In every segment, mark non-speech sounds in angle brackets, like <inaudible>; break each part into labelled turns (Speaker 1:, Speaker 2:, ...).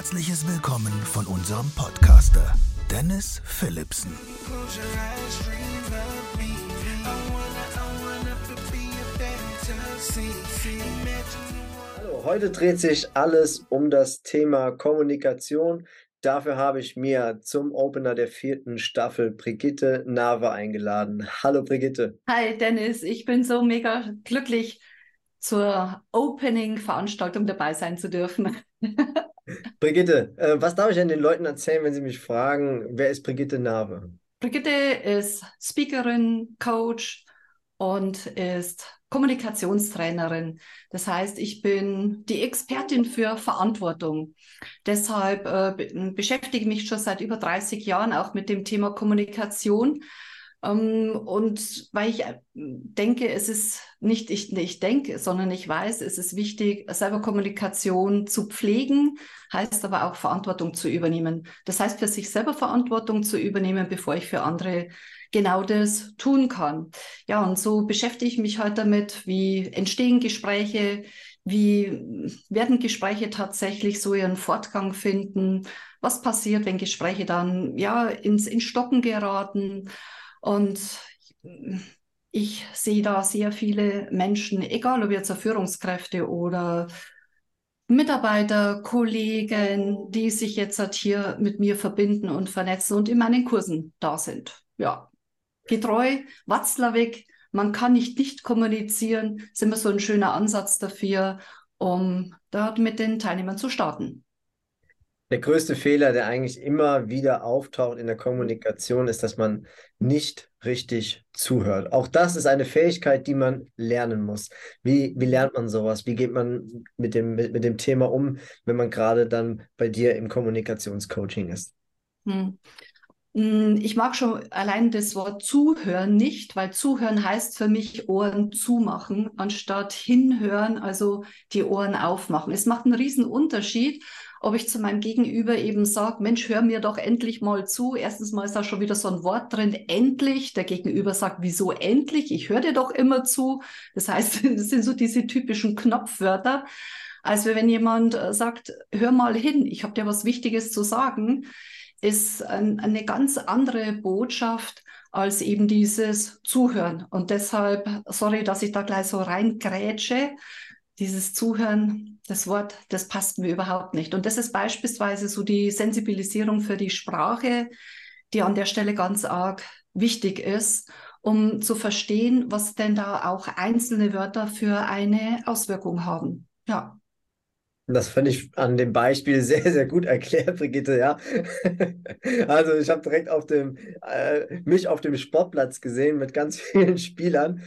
Speaker 1: herzliches Willkommen von unserem Podcaster Dennis Philipsen.
Speaker 2: Hallo, heute dreht sich alles um das Thema Kommunikation. Dafür habe ich mir zum Opener der vierten Staffel Brigitte Nave eingeladen. Hallo Brigitte.
Speaker 3: Hi Dennis, ich bin so mega glücklich, zur Opening-Veranstaltung dabei sein zu dürfen.
Speaker 2: Brigitte, äh, was darf ich denn den Leuten erzählen, wenn sie mich fragen, wer ist Brigitte Nave?
Speaker 3: Brigitte ist Speakerin, Coach und ist Kommunikationstrainerin. Das heißt, ich bin die Expertin für Verantwortung. Deshalb äh, beschäftige ich mich schon seit über 30 Jahren auch mit dem Thema Kommunikation und weil ich äh, denke, es ist nicht ich, ich denke, sondern ich weiß, es ist wichtig, selber Kommunikation zu pflegen, heißt aber auch Verantwortung zu übernehmen. Das heißt, für sich selber Verantwortung zu übernehmen, bevor ich für andere genau das tun kann. Ja, und so beschäftige ich mich heute damit, wie entstehen Gespräche, wie werden Gespräche tatsächlich so ihren Fortgang finden, was passiert, wenn Gespräche dann ja ins, ins Stocken geraten und ich sehe da sehr viele Menschen, egal ob jetzt Führungskräfte oder Mitarbeiter, Kollegen, die sich jetzt halt hier mit mir verbinden und vernetzen und in meinen Kursen da sind. Ja, getreu, Watzlawick, man kann nicht nicht kommunizieren, ist immer so ein schöner Ansatz dafür, um dort mit den Teilnehmern zu starten.
Speaker 2: Der größte Fehler, der eigentlich immer wieder auftaucht in der Kommunikation, ist, dass man nicht richtig zuhört. Auch das ist eine Fähigkeit, die man lernen muss. Wie, wie lernt man sowas? Wie geht man mit dem, mit, mit dem Thema um, wenn man gerade dann bei dir im Kommunikationscoaching ist?
Speaker 3: Hm. hm ich mag schon allein das Wort zuhören nicht, weil zuhören heißt für mich Ohren zumachen, anstatt hinhören, also die Ohren aufmachen. Es macht einen riesen Unterschied, ob ich zu meinem Gegenüber eben sage, Mensch, hör mir doch endlich mal zu. Erstens mal ist da schon wieder so ein Wort drin, endlich. Der Gegenüber sagt, wieso endlich? Ich höre dir doch immer zu. Das heißt, <laughs> das sind so diese typischen Knopfwörter. Also wenn jemand äh, sagt, hör mal hin, ich habe dir was Wichtiges zu sagen, ist ein, eine ganz andere Botschaft als eben dieses Zuhören. Und deshalb, sorry, dass ich da gleich so reingrätsche, dieses Zuhören, das Wort, das passt mir überhaupt nicht. Und das ist beispielsweise so die Sensibilisierung für die Sprache, die an der Stelle ganz arg wichtig ist, um zu verstehen, was denn da auch einzelne Wörter für eine Auswirkung haben. Ja.
Speaker 2: Das finde ich an dem Beispiel <laughs> sehr, sehr gut erklärt, Brigitte, ja. <laughs> Also ich habe direkt auf dem, äh, mich auf dem Sportplatz gesehen mit ganz vielen Spielern.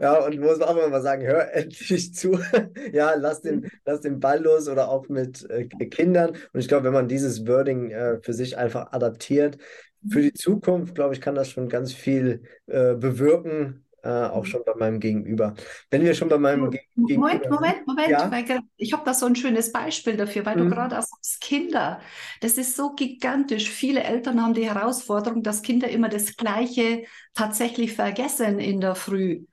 Speaker 2: Ja, und muss auch mal sagen, hör endlich zu. <laughs> Ja, lass den, lass den Ball los oder auch mit äh, Kindern. Und ich glaube, wenn man dieses Wording äh, für sich einfach adaptiert, für die Zukunft, glaube ich, kann das schon ganz viel äh, bewirken, äh, auch mhm. schon bei meinem Gegenüber. Wenn wir schon bei meinem
Speaker 3: Moment, Gegenüber. Moment, Moment, Moment. Ja? Ich habe da so ein schönes Beispiel dafür, weil mhm. du gerade sagst, Kinder. Das ist so gigantisch. Viele Eltern haben die Herausforderung, dass Kinder immer das Gleiche tatsächlich vergessen in der Früh.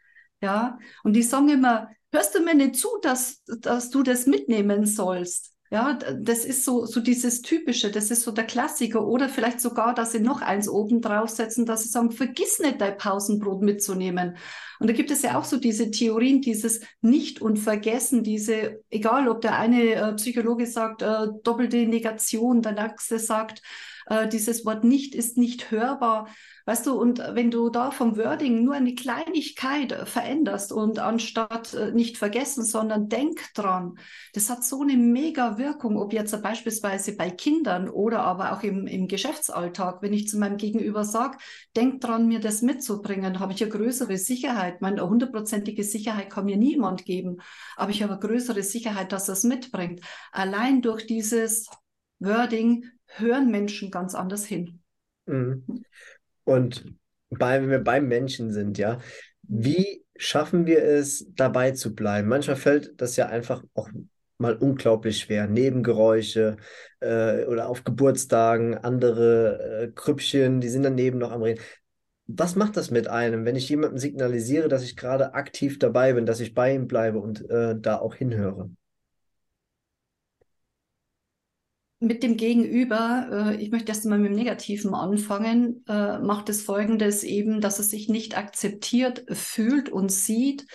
Speaker 3: Ja, und die sagen immer, hörst du mir nicht zu, dass, dass du das mitnehmen sollst? Ja, das ist so, so dieses Typische, das ist so der Klassiker. Oder vielleicht sogar, dass sie noch eins oben draufsetzen, dass sie sagen, vergiss nicht dein Pausenbrot mitzunehmen. Und da gibt es ja auch so diese Theorien, dieses Nicht und Vergessen, diese, egal ob der eine äh, Psychologe sagt, äh, doppelte Negation, der nächste sagt, äh, dieses Wort nicht ist nicht hörbar. Weißt du, und wenn du da vom Wording nur eine Kleinigkeit veränderst und anstatt äh, nicht vergessen, sondern denk dran, das hat so eine mega Wirkung, ob jetzt beispielsweise bei Kindern oder aber auch im, im Geschäftsalltag, wenn ich zu meinem Gegenüber sage, denk dran, mir das mitzubringen, habe ich eine größere Sicherheit. Meine hundertprozentige Sicherheit kann mir niemand geben, aber ich habe größere Sicherheit, dass es mitbringt. Allein durch dieses Wording hören Menschen ganz anders hin.
Speaker 2: Mhm. Und bei, wenn wir beim Menschen sind, ja, wie schaffen wir es, dabei zu bleiben? Manchmal fällt das ja einfach auch mal unglaublich schwer. Nebengeräusche äh, oder auf Geburtstagen, andere äh, Krüppchen, die sind daneben noch am Reden. Was macht das mit einem, wenn ich jemandem signalisiere, dass ich gerade aktiv dabei bin, dass ich bei ihm bleibe und äh, da auch hinhöre?
Speaker 3: mit dem Gegenüber, äh, ich möchte erst mal mit dem Negativen anfangen, äh, macht es folgendes eben, dass es sich nicht akzeptiert fühlt und sieht,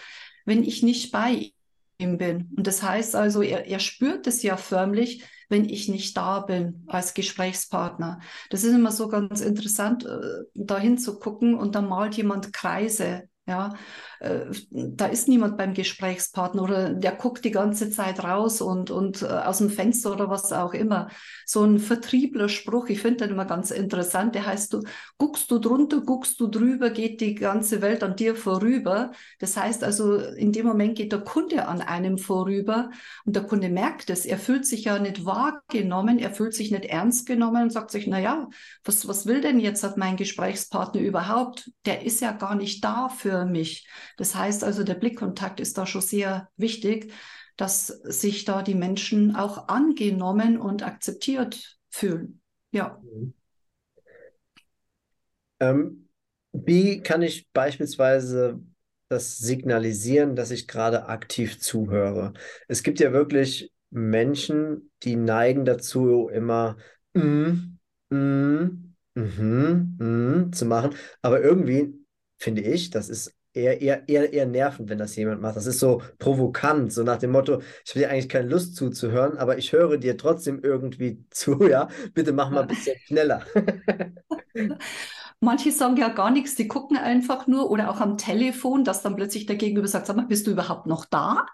Speaker 3: wenn ich nicht bei ihm bin. Und das heißt also, er, er spürt es ja förmlich, wenn ich nicht da bin als Gesprächspartner. Das ist immer so ganz interessant, äh, dahin zu gucken und dann malt jemand Kreise ja, äh, da ist niemand beim Gesprächspartner oder der guckt die ganze Zeit raus und, und äh, aus dem Fenster oder was auch immer. So ein vertriebler Spruch, ich finde den immer ganz interessant, der heißt, du guckst du drunter, guckst du drüber, geht die ganze Welt an dir vorüber. Das heißt also, in dem Moment geht der Kunde an einem vorüber und der Kunde merkt es, er fühlt sich ja nicht wahrgenommen, er fühlt sich nicht ernst genommen und sagt sich, na ja, was, was will denn jetzt mein Gesprächspartner überhaupt? Der ist ja gar nicht da für mich. Das heißt also, der Blickkontakt ist da schon sehr wichtig, dass sich da die Menschen auch angenommen und akzeptiert fühlen. Ja.
Speaker 2: Ähm, wie kann ich beispielsweise das signalisieren, dass ich gerade aktiv zuhöre? Es gibt ja wirklich Menschen, die neigen dazu, immer mm, mm, mm, mm, zu machen, aber irgendwie finde ich. Das ist eher, eher, eher, eher nervend, wenn das jemand macht. Das ist so provokant, so nach dem Motto, ich habe dir eigentlich keine Lust zuzuhören, aber ich höre dir trotzdem irgendwie <laughs> zu, ja. Bitte mach mal ein bisschen schneller. <laughs>
Speaker 3: Manche sagen ja gar nichts, die gucken einfach nur oder auch am Telefon, dass dann plötzlich der Gegenüber sagt, sag mal, bist du überhaupt noch da?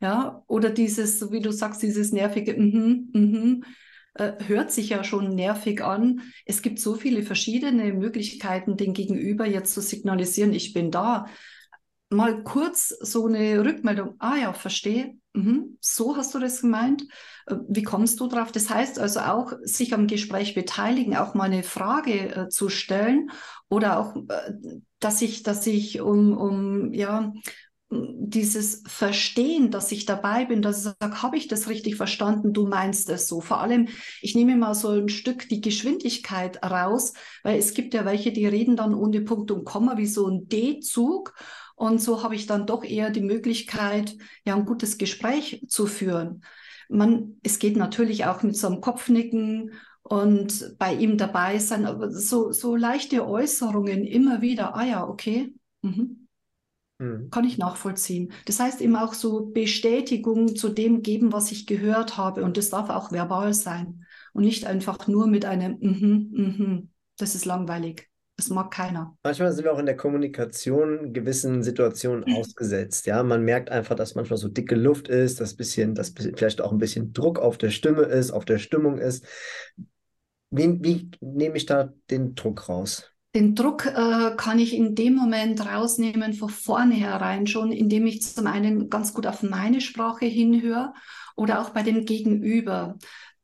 Speaker 3: Ja, oder dieses, wie du sagst, dieses nervige, mhm, mm mhm. Mm äh, hört sich ja schon nervig an. Es gibt so viele verschiedene Möglichkeiten, den Gegenüber jetzt zu signalisieren, ich bin da. Mal kurz so eine Rückmeldung. Ah ja, verstehe. Mhm. So hast du das gemeint. Äh, wie kommst du drauf? Das heißt also auch, sich am Gespräch beteiligen, auch mal eine Frage äh, zu stellen oder auch, äh, dass ich, dass ich um, um ja, dieses Verstehen, dass ich dabei bin, dass ich sage, habe ich das richtig verstanden, du meinst es so. Vor allem, ich nehme mal so ein Stück die Geschwindigkeit raus, weil es gibt ja welche, die reden dann ohne Punkt und Komma wie so ein D-Zug. Und so habe ich dann doch eher die Möglichkeit, ja, ein gutes Gespräch zu führen. Man, es geht natürlich auch mit so einem Kopfnicken und bei ihm dabei sein, aber so, so leichte Äußerungen immer wieder, ah ja, okay. Mhm Mhm. Kann ich nachvollziehen. Das heißt eben auch so Bestätigung zu dem geben, was ich gehört habe. Und das darf auch verbal sein. Und nicht einfach nur mit einem mhm, mhm. Das ist langweilig. Das mag keiner.
Speaker 2: Manchmal sind wir auch in der Kommunikation gewissen Situationen ausgesetzt. Ja, man merkt einfach, dass manchmal so dicke Luft ist, dass bisschen, dass vielleicht auch ein bisschen Druck auf der Stimme ist, auf der Stimmung ist. Wie, wie nehme ich da den Druck raus?
Speaker 3: Den Druck äh, kann ich in dem Moment rausnehmen, von vornherein schon, indem ich zum einen ganz gut auf meine Sprache hinhöre oder auch bei dem Gegenüber.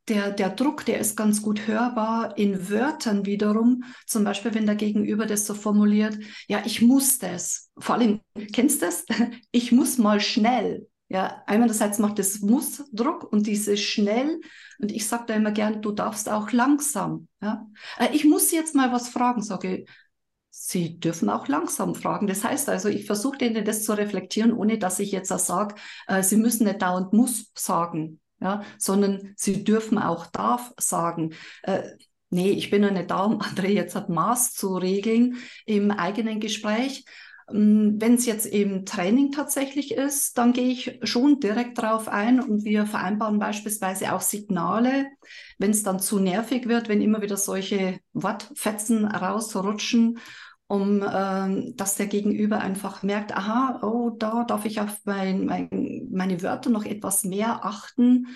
Speaker 3: Der, der Druck, der ist ganz gut hörbar in Wörtern wiederum. Zum Beispiel, wenn der Gegenüber das so formuliert, ja, ich muss das. Vor allem, kennst du das? <laughs> Ich muss mal schnell. Ja, einerseits macht es Muss Druck und dieses schnell. Und ich sage da immer gern, du darfst auch langsam. Ja, äh, ich muss jetzt mal was fragen, sage Sie dürfen auch langsam fragen. Das heißt also, ich versuche denen das zu reflektieren, ohne dass ich jetzt sage, äh, sie müssen nicht dauernd muss sagen, ja, sondern sie dürfen auch darf sagen. Äh, nee, ich bin ja nicht da, um <laughs> andere jetzt hat Maß zu regeln im eigenen Gespräch. Ähm, Wenn es jetzt eben Training tatsächlich ist, dann gehe ich schon direkt darauf ein und wir vereinbaren beispielsweise auch Signale, wenn es dann zu nervig wird, wenn immer wieder solche Wortfetzen rausrutschen, um äh, dass der Gegenüber einfach merkt, aha, oh, da darf ich auf mein, mein, meine Wörter noch etwas mehr achten.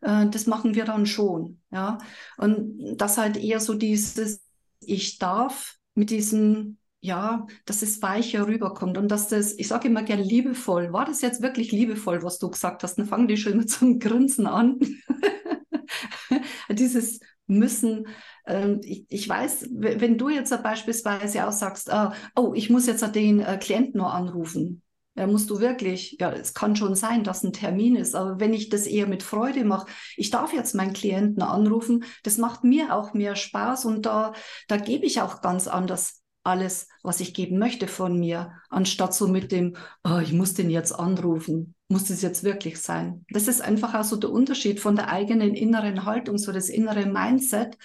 Speaker 3: Äh, das machen wir dann schon, ja. Und das halt eher so dieses, ich darf mit diesem ja, dass es weicher rüberkommt und dass das, ich sage immer gern liebevoll. War das jetzt wirklich liebevoll, was du gesagt hast? Dann fangen die schon mit so einem Grinsen an. <laughs> Dieses müssen, ähm, ich, ich, weiß, wenn du jetzt beispielsweise auch sagst, äh, oh, ich muss jetzt den äh, Klienten nur anrufen, ja, musst du wirklich, ja, es kann schon sein, dass ein Termin ist, aber wenn ich das eher mit Freude mache, ich darf jetzt meinen Klienten anrufen, das macht mir auch mehr Spaß und da, da gebe ich auch ganz anders alles, was ich geben möchte von mir, anstatt so mit dem, oh, ich muss den jetzt anrufen, muss das jetzt wirklich sein? Das ist einfach auch so der Unterschied von der eigenen inneren Haltung, so das innere Mindset.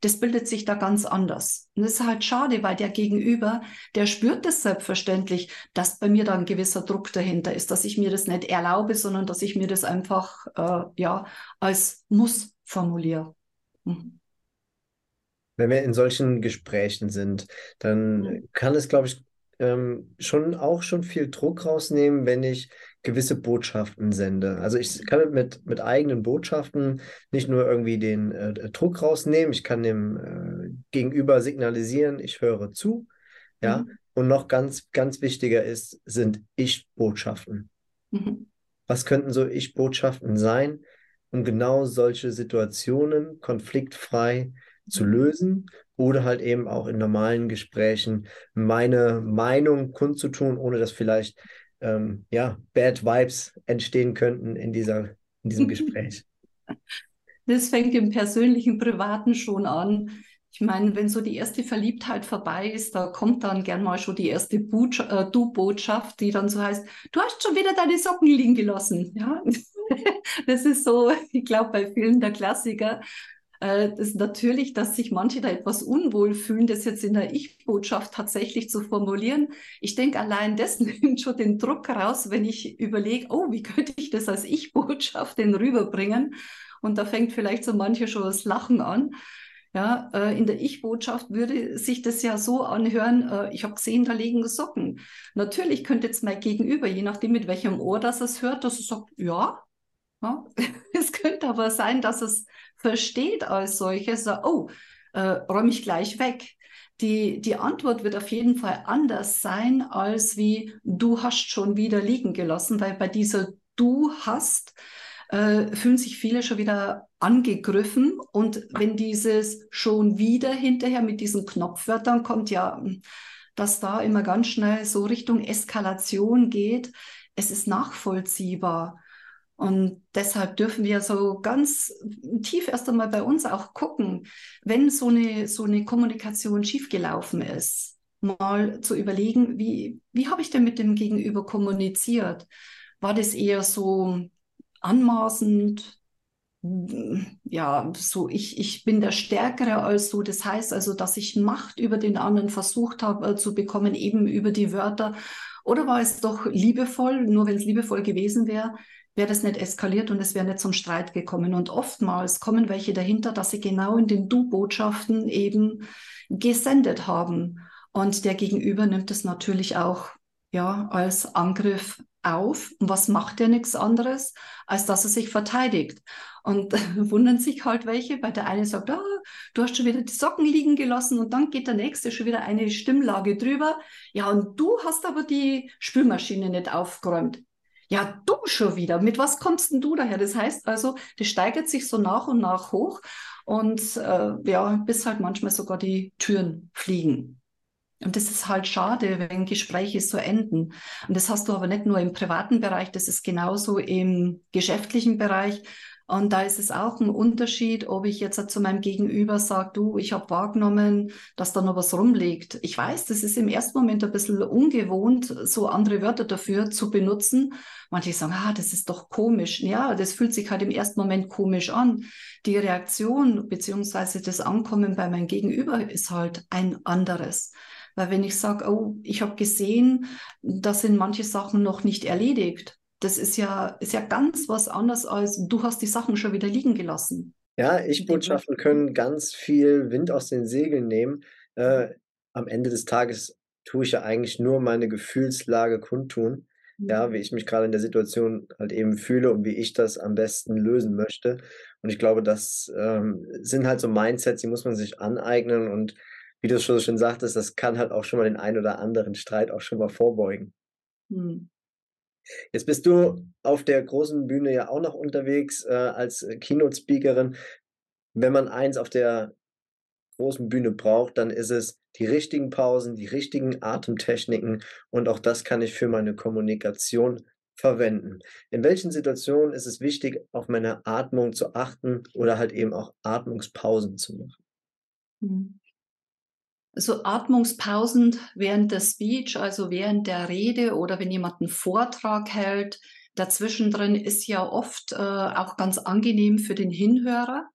Speaker 3: Das bildet sich da ganz anders. Und das ist halt schade, weil der Gegenüber, der spürt das selbstverständlich, dass bei mir da ein gewisser Druck dahinter ist, dass ich mir das nicht erlaube, sondern dass ich mir das einfach äh, ja als Muss formuliere. Mhm.
Speaker 2: Wenn wir in solchen Gesprächen sind, dann kann es, glaube ich, ähm, schon auch schon viel Druck rausnehmen, wenn ich gewisse Botschaften sende. Also ich kann mit, mit eigenen Botschaften nicht nur irgendwie den äh, Druck rausnehmen, ich kann dem äh, Gegenüber signalisieren, ich höre zu, ja. Mhm. Und noch ganz, ganz wichtiger ist, sind Ich-Botschaften. Mhm. Was könnten so Ich-Botschaften sein, um genau solche Situationen konfliktfrei zu lösen oder halt eben auch in normalen Gesprächen meine Meinung kundzutun, ohne dass vielleicht ähm, ja, Bad Vibes entstehen könnten in, dieser, in diesem <laughs> Gespräch.
Speaker 3: Das fängt im persönlichen, privaten schon an. Ich meine, wenn so die erste Verliebtheit vorbei ist, da kommt dann gern mal schon die erste äh, Du-Botschaft, die dann so heißt, du hast schon wieder deine Socken liegen gelassen. Ja, <laughs> das ist so, ich glaube, bei vielen der Klassiker. Äh, ist natürlich, dass sich manche da etwas unwohl fühlen, das jetzt in der Ich-Botschaft tatsächlich zu formulieren. Ich denke, allein das <laughs> nimmt schon den Druck raus, wenn ich überlege, oh, wie könnte ich das als Ich-Botschaft denn rüberbringen? Und da fängt vielleicht so manche schon das Lachen an. Ja, äh, in der Ich-Botschaft würde sich das ja so anhören, äh, ich habe gesehen, da liegen Socken. Natürlich könnte jetzt mein Gegenüber, je nachdem mit welchem Ohr das es hört, dass es sagt, ja, ja. <laughs> Es könnte aber sein, dass es versteht als solches, so, oh, äh, räume ich gleich weg. Die, die Antwort wird auf jeden Fall anders sein, als wie du hast schon wieder liegen gelassen, weil bei dieser du hast äh, fühlen sich viele schon wieder angegriffen. Und wenn dieses schon wieder hinterher mit diesen Knopfwörtern kommt, ja, dass da immer ganz schnell so Richtung Eskalation geht, es ist nachvollziehbar. Und deshalb dürfen wir so ganz tief erst einmal bei uns auch gucken, wenn so eine, so eine Kommunikation schiefgelaufen ist, mal zu überlegen, wie, wie habe ich denn mit dem Gegenüber kommuniziert? War das eher so anmaßend? Ja, so ich, ich bin der Stärkere als so. Das heißt also, dass ich Macht über den anderen versucht habe äh, zu bekommen, eben über die Wörter. Oder war es doch liebevoll, nur wenn es liebevoll gewesen wäre, wäre das nicht eskaliert und es wäre nicht zum Streit gekommen. Und oftmals kommen welche dahinter, dass sie genau in den Du-Botschaften eben gesendet haben. Und der Gegenüber nimmt es natürlich auch ja, als Angriff auf. Und was macht er nichts anderes, als dass er sich verteidigt? Und <laughs> wundern sich halt welche, weil der eine sagt, oh, du hast schon wieder die Socken liegen gelassen und dann geht der nächste schon wieder eine Stimmlage drüber. Ja, und du hast aber die Spülmaschine nicht aufgeräumt. Ja, du schon wieder. Mit was kommst denn du daher? Das heißt also, das steigert sich so nach und nach hoch und äh, ja, bis halt manchmal sogar die Türen fliegen. Und das ist halt schade, wenn Gespräche so enden. Und das hast du aber nicht nur im privaten Bereich, das ist genauso im geschäftlichen Bereich. Und da ist es auch ein Unterschied, ob ich jetzt zu meinem Gegenüber sage, du, ich habe wahrgenommen, dass da noch was rumliegt. Ich weiß, das ist im ersten Moment ein bisschen ungewohnt, so andere Wörter dafür zu benutzen. Manche sagen, ah, das ist doch komisch. Ja, das fühlt sich halt im ersten Moment komisch an. Die Reaktion beziehungsweise das Ankommen bei meinem Gegenüber ist halt ein anderes. Weil wenn ich sage, oh, ich habe gesehen, da sind manche Sachen noch nicht erledigt, das ist ja, ist ja ganz was anderes als du hast die Sachen schon wieder liegen gelassen.
Speaker 2: Ja, Ich-Botschaften können ganz viel Wind aus den Segeln nehmen. Äh, am Ende des Tages tue ich ja eigentlich nur meine Gefühlslage kundtun. Ja, wie ich mich gerade in der Situation halt eben fühle und wie ich das am besten lösen möchte. Und ich glaube, das ähm, sind halt so Mindsets, die muss man sich aneignen. Und wie du es schon so schön sagtest, das kann halt auch schon mal den einen oder anderen Streit auch schon mal vorbeugen. Hm. Jetzt bist du auf der großen Bühne ja auch noch unterwegs äh, als Keynote-Speakerin. Wenn man eins auf der großen Bühne braucht, dann ist es die richtigen Pausen, die richtigen Atemtechniken und auch das kann ich für meine Kommunikation verwenden. In welchen Situationen ist es wichtig, auf meine Atmung zu achten oder halt eben auch Atmungspausen zu machen?
Speaker 3: So Atmungspausen während der Speech, also während der Rede oder wenn jemand einen Vortrag hält, dazwischen drin ist ja oft äh, auch ganz angenehm für den Hinhörer.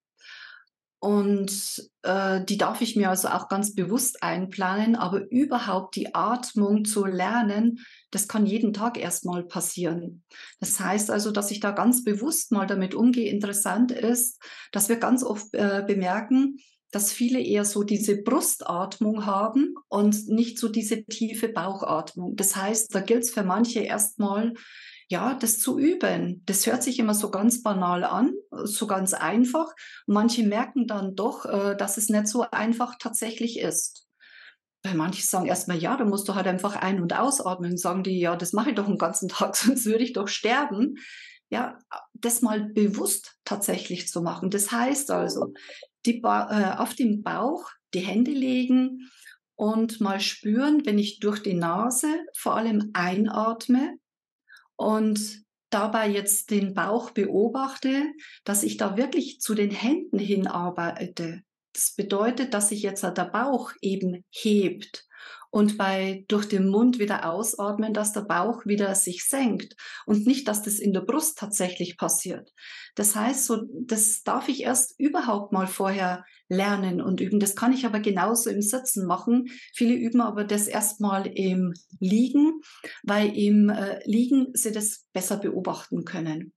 Speaker 3: Und äh, die darf ich mir also auch ganz bewusst einplanen, aber überhaupt die Atmung zu lernen, das kann jeden Tag erstmal passieren. Das heißt also, dass ich da ganz bewusst mal damit umgehe. Interessant ist, dass wir ganz oft äh, bemerken, dass viele eher so diese Brustatmung haben und nicht so diese tiefe Bauchatmung. Das heißt, da gilt es für manche erstmal ja, das zu üben. Das hört sich immer so ganz banal an, so ganz einfach. manche merken dann doch, äh, dass es nicht so einfach tatsächlich ist. Weil manche sagen erstmal, ja, da musst du halt einfach ein- und ausatmen. Sagen die, ja, das mache ich doch den ganzen Tag, <laughs> sonst würde ich doch sterben. Ja, das mal bewusst tatsächlich zu machen. Das heißt also, die äh, auf dem Bauch die Hände legen und mal spüren, wenn ich durch die Nase vor allem einatme, und dabei jetzt den Bauch beobachte, dass ich da wirklich zu den Händen hinarbeite. Das bedeutet, dass sich jetzt der Bauch eben hebt und bei durch den Mund wieder ausatmen, dass der Bauch wieder sich senkt und nicht, dass das in der Brust tatsächlich passiert. Das heißt, so das darf ich erst überhaupt mal vorher lernen und üben. Das kann ich aber genauso im Sitzen machen. Viele üben aber das erstmal im Liegen, weil im äh, Liegen sie das besser beobachten können.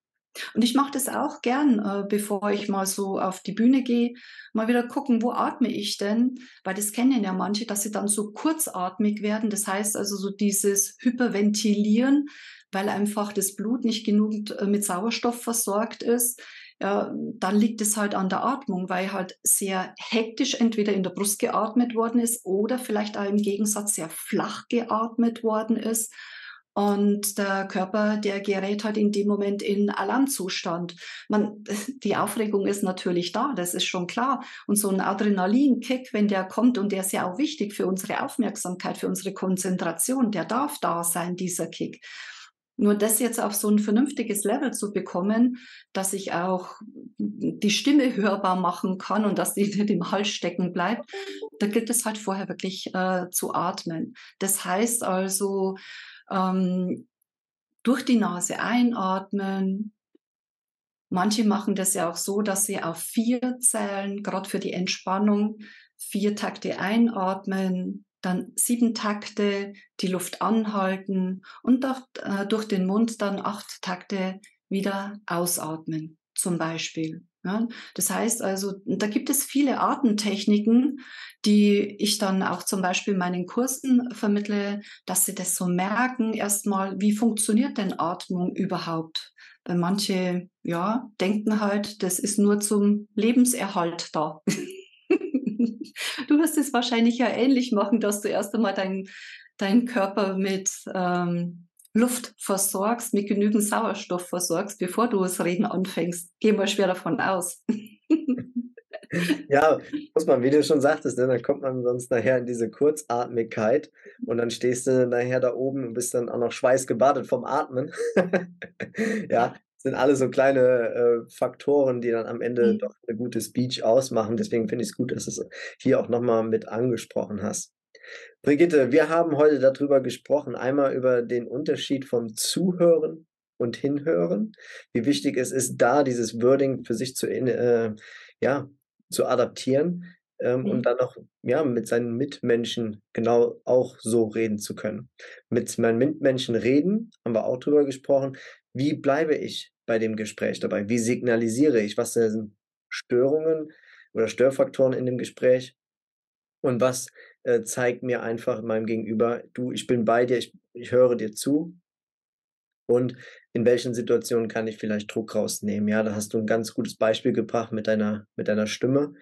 Speaker 3: Und ich mache das auch gern, äh, bevor ich mal so auf die Bühne gehe, mal wieder gucken, wo atme ich denn? Weil das kennen ja manche, dass sie dann so kurzatmig werden. Das heißt also so dieses Hyperventilieren, weil einfach das Blut nicht genug äh, mit Sauerstoff versorgt ist. Ja, dann liegt es halt an der Atmung, weil halt sehr hektisch entweder in der Brust geatmet worden ist oder vielleicht auch im Gegensatz sehr flach geatmet worden ist. Und der Körper, der gerät halt in dem Moment in Alarmzustand. Man, <laughs> die Aufregung ist natürlich da, das ist schon klar. Und so ein Adrenalinkick, wenn der kommt, und der ist ja auch wichtig für unsere Aufmerksamkeit, für unsere Konzentration, der darf da sein, dieser Kick. Nur das jetzt auf so ein vernünftiges Level zu bekommen, dass ich auch die Stimme hörbar machen kann und dass die <laughs> nicht im Hals stecken bleibt, da gilt es halt vorher wirklich äh, zu atmen. Das heißt also, ähm, durch die Nase einatmen. Manche machen das ja auch so, dass sie auf vier zählen, gerade für die Entspannung. Vier Takte einatmen, dann sieben Takte die Luft anhalten und durch, äh, durch den Mund dann acht Takte wieder ausatmen, zum Beispiel. Ja, das heißt also, da gibt es viele Artentechniken, die ich dann auch zum Beispiel meinen Kursen vermittle, dass sie das so merken, erstmal, wie funktioniert denn Atmung überhaupt? Weil manche, ja, denken halt, das ist nur zum Lebenserhalt da. <laughs> du wirst es wahrscheinlich ja ähnlich machen, dass du erst einmal deinen dein Körper mit ähm, Luft versorgst, mit genügend Sauerstoff versorgst, bevor du das Reden anfängst. Geh mal schwer davon aus.
Speaker 2: ja, muss man, wie du schon sagtest, ne, dann kommt man sonst nachher in diese Kurzatmigkeit und dann stehst du nachher da oben und bist dann auch noch schweißgebadet vom Atmen. <laughs> ja, sind alle so kleine äh, Faktoren, die dann am Ende mhm. doch eine gute Speech ausmachen. Deswegen finde ich es gut, dass du es hier auch nochmal mit angesprochen hast. Brigitte, wir haben heute darüber gesprochen, einmal über den Unterschied vom Zuhören und Hinhören, wie wichtig es ist, da dieses Wording für sich zu, äh, ja, zu adaptieren ähm, mhm. und dann auch ja, mit seinen Mitmenschen genau auch so reden zu können. Mit meinen Mitmenschen reden, haben wir auch drüber gesprochen, wie bleibe ich bei dem Gespräch dabei? Wie signalisiere ich? Was sind Störungen oder Störfaktoren in dem Gespräch? Und was äh, zeigt mir einfach meinem Gegenüber, du, ich bin bei dir, ich, ich höre dir zu. Und in welchen Situationen kann ich vielleicht Druck rausnehmen? Ja, da hast du ein ganz gutes Beispiel gebracht mit deiner, mit deiner Stimme.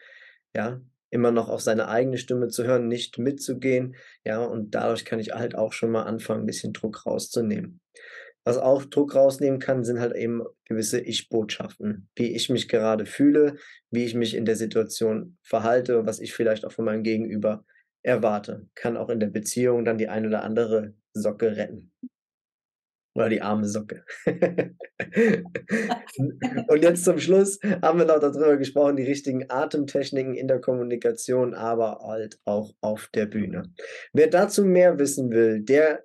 Speaker 2: Ja, immer noch auf seine eigene Stimme zu hören, nicht mitzugehen. Ja, und dadurch kann ich halt auch schon mal anfangen, ein bisschen Druck rauszunehmen. Was auch Druck rausnehmen kann, sind halt eben gewisse Ich-Botschaften, wie ich mich gerade fühle, wie ich mich in der Situation verhalte, was ich vielleicht auch von meinem Gegenüber erwarte, kann auch in der Beziehung dann die ein oder andere Socke retten. Oder die arme Socke. <laughs> und jetzt zum Schluss haben wir noch darüber gesprochen, die richtigen Atemtechniken in der Kommunikation, aber halt auch auf der Bühne. Wer dazu mehr wissen will, der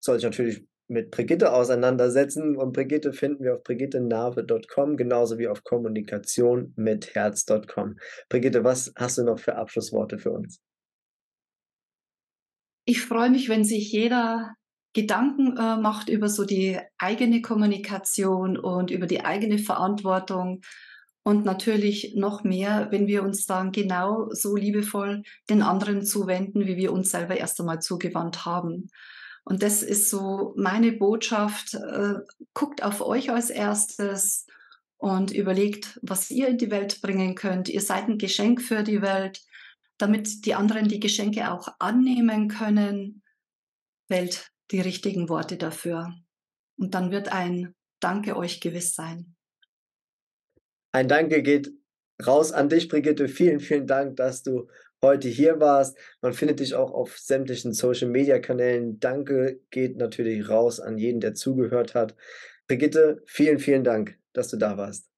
Speaker 2: soll sich natürlich mit Brigitte auseinandersetzen. Und Brigitte finden wir auf brigittenave.com, genauso wie auf kommunikation mit herz.com. Brigitte, was hast du noch für Abschlussworte für uns?
Speaker 3: Ich freue mich, wenn sich jeder Gedanken äh, macht über so die eigene Kommunikation und über die eigene Verantwortung. Und natürlich noch mehr, wenn wir uns dann genau so liebevoll den anderen zuwenden, wie wir uns selber erst einmal zugewandt haben. Und das ist so meine Botschaft. Äh, guckt auf euch als erstes und überlegt, was ihr in die Welt bringen könnt. Ihr seid ein Geschenk für die Welt, damit die anderen die Geschenke auch annehmen können. Wählt die richtigen Worte dafür. Und dann wird ein Danke euch gewiss sein.
Speaker 2: Ein Danke geht raus an dich, Brigitte. Vielen, vielen Dank, dass du heute hier warst. Man findet dich auch auf sämtlichen Social Media Kanälen. Danke geht natürlich raus an jeden, der zugehört hat. Brigitte, vielen, vielen Dank, dass du da warst.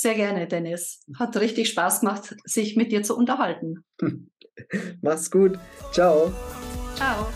Speaker 3: Sehr gerne, Dennis. Hat richtig Spaß gemacht, sich mit dir zu unterhalten. <laughs>
Speaker 2: Mach's gut. Ciao.
Speaker 3: Ciao.